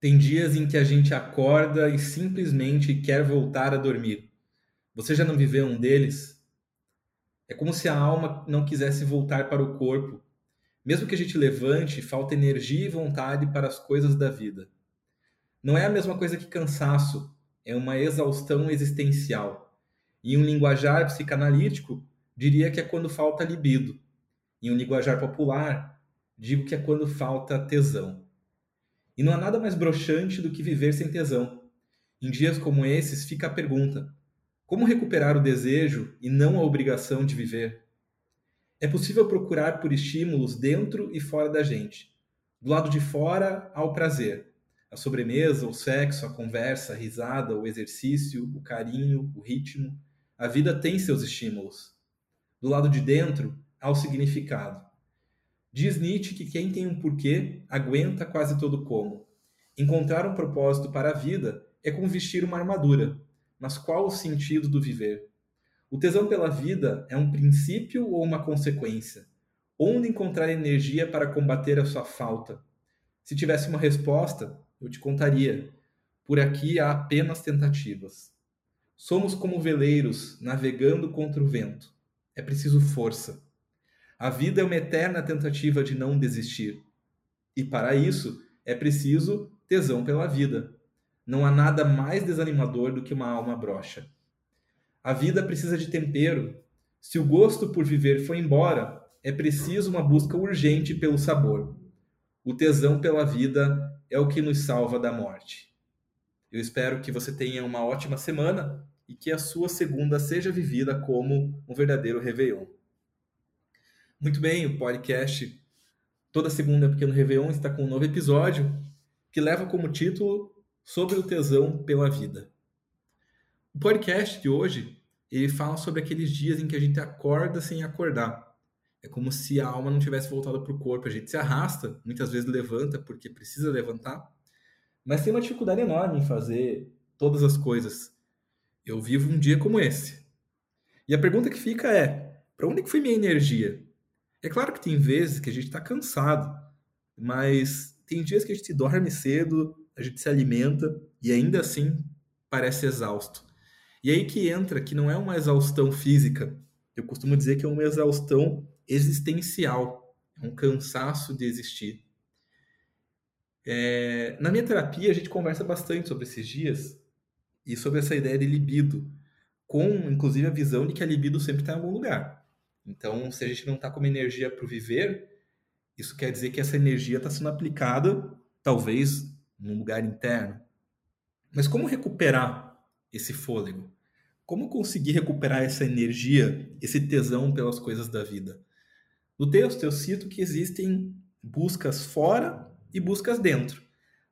Tem dias em que a gente acorda e simplesmente quer voltar a dormir. Você já não viveu um deles? É como se a alma não quisesse voltar para o corpo. Mesmo que a gente levante, falta energia e vontade para as coisas da vida. Não é a mesma coisa que cansaço, é uma exaustão existencial. Em um linguajar psicanalítico, diria que é quando falta libido. Em um linguajar popular, digo que é quando falta tesão. E não há nada mais broxante do que viver sem tesão. Em dias como esses, fica a pergunta: como recuperar o desejo e não a obrigação de viver? É possível procurar por estímulos dentro e fora da gente. Do lado de fora, ao prazer. A sobremesa, o sexo, a conversa, a risada, o exercício, o carinho, o ritmo. A vida tem seus estímulos. Do lado de dentro, ao significado. Diz Nietzsche que quem tem um porquê aguenta quase todo como. Encontrar um propósito para a vida é como vestir uma armadura. Mas qual o sentido do viver? O tesão pela vida é um princípio ou uma consequência? Onde encontrar energia para combater a sua falta? Se tivesse uma resposta, eu te contaria. Por aqui há apenas tentativas. Somos como veleiros navegando contra o vento. É preciso força. A vida é uma eterna tentativa de não desistir. E para isso é preciso tesão pela vida. Não há nada mais desanimador do que uma alma broxa. A vida precisa de tempero. Se o gosto por viver foi embora, é preciso uma busca urgente pelo sabor. O tesão pela vida é o que nos salva da morte. Eu espero que você tenha uma ótima semana e que a sua segunda seja vivida como um verdadeiro Réveillon. Muito bem, o podcast toda segunda Pequeno Réveillon está com um novo episódio que leva como título Sobre o tesão pela vida. O podcast de hoje, ele fala sobre aqueles dias em que a gente acorda sem acordar. É como se a alma não tivesse voltado para o corpo. A gente se arrasta, muitas vezes levanta porque precisa levantar, mas tem uma dificuldade enorme em fazer todas as coisas. Eu vivo um dia como esse. E a pergunta que fica é: para onde foi minha energia? É claro que tem vezes que a gente está cansado, mas tem dias que a gente dorme cedo, a gente se alimenta e ainda assim parece exausto. E aí que entra que não é uma exaustão física, eu costumo dizer que é uma exaustão existencial, é um cansaço de existir. É... na minha terapia, a gente conversa bastante sobre esses dias e sobre essa ideia de libido, com inclusive a visão de que a libido sempre está em algum lugar. Então, se a gente não está com uma energia para viver, isso quer dizer que essa energia está sendo aplicada, talvez, num lugar interno. Mas como recuperar esse fôlego? Como conseguir recuperar essa energia, esse tesão pelas coisas da vida? No texto eu cito que existem buscas fora e buscas dentro.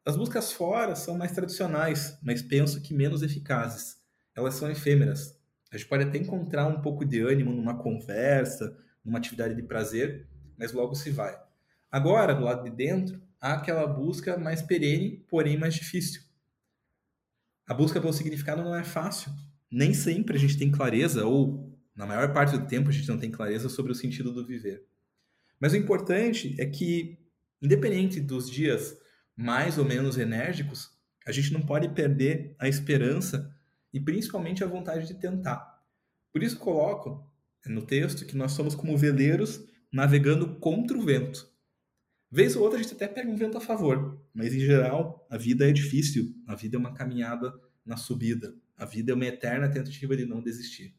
As buscas fora são mais tradicionais, mas penso que menos eficazes. Elas são efêmeras. A gente pode até encontrar um pouco de ânimo numa conversa, numa atividade de prazer, mas logo se vai. Agora, do lado de dentro, há aquela busca mais perene, porém mais difícil. A busca pelo significado não é fácil. Nem sempre a gente tem clareza, ou na maior parte do tempo a gente não tem clareza sobre o sentido do viver. Mas o importante é que, independente dos dias mais ou menos enérgicos, a gente não pode perder a esperança e principalmente a vontade de tentar. Por isso coloco no texto que nós somos como veleiros navegando contra o vento. Vez ou outra a gente até pega um vento a favor, mas em geral a vida é difícil, a vida é uma caminhada na subida, a vida é uma eterna tentativa de não desistir.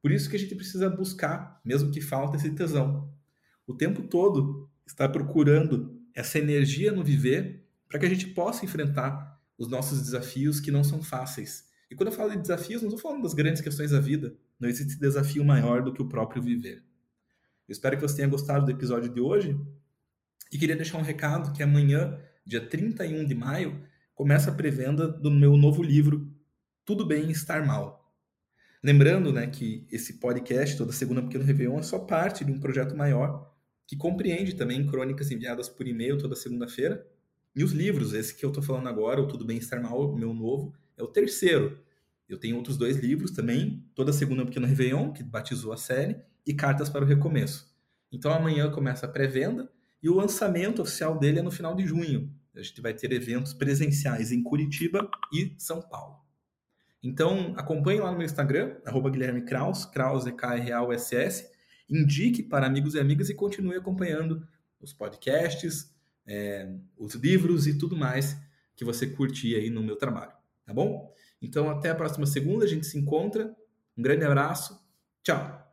Por isso que a gente precisa buscar, mesmo que falta esse tesão. O tempo todo está procurando essa energia no viver para que a gente possa enfrentar os nossos desafios que não são fáceis e quando eu falo de desafios, não estou falando das grandes questões da vida. Não existe desafio maior do que o próprio viver. Eu espero que você tenha gostado do episódio de hoje e queria deixar um recado que amanhã, dia 31 de maio, começa a pré-venda do meu novo livro Tudo Bem Estar Mal. Lembrando né, que esse podcast, toda segunda Pequeno Réveillon, é só parte de um projeto maior que compreende também crônicas enviadas por e-mail toda segunda-feira e os livros, esse que eu estou falando agora, o Tudo Bem Estar Mal, meu novo, é o terceiro. Eu tenho outros dois livros também, toda segunda pequeno Réveillon, que batizou a série, e Cartas para o Recomeço. Então amanhã começa a pré-venda e o lançamento oficial dele é no final de junho. A gente vai ter eventos presenciais em Curitiba e São Paulo. Então, acompanhe lá no meu Instagram, arroba Guilherme Kraus, Kraus é K-R-A-U-S-S, indique para amigos e amigas e continue acompanhando os podcasts, é, os livros e tudo mais que você curtir aí no meu trabalho, tá bom? Então, até a próxima segunda, a gente se encontra. Um grande abraço, tchau!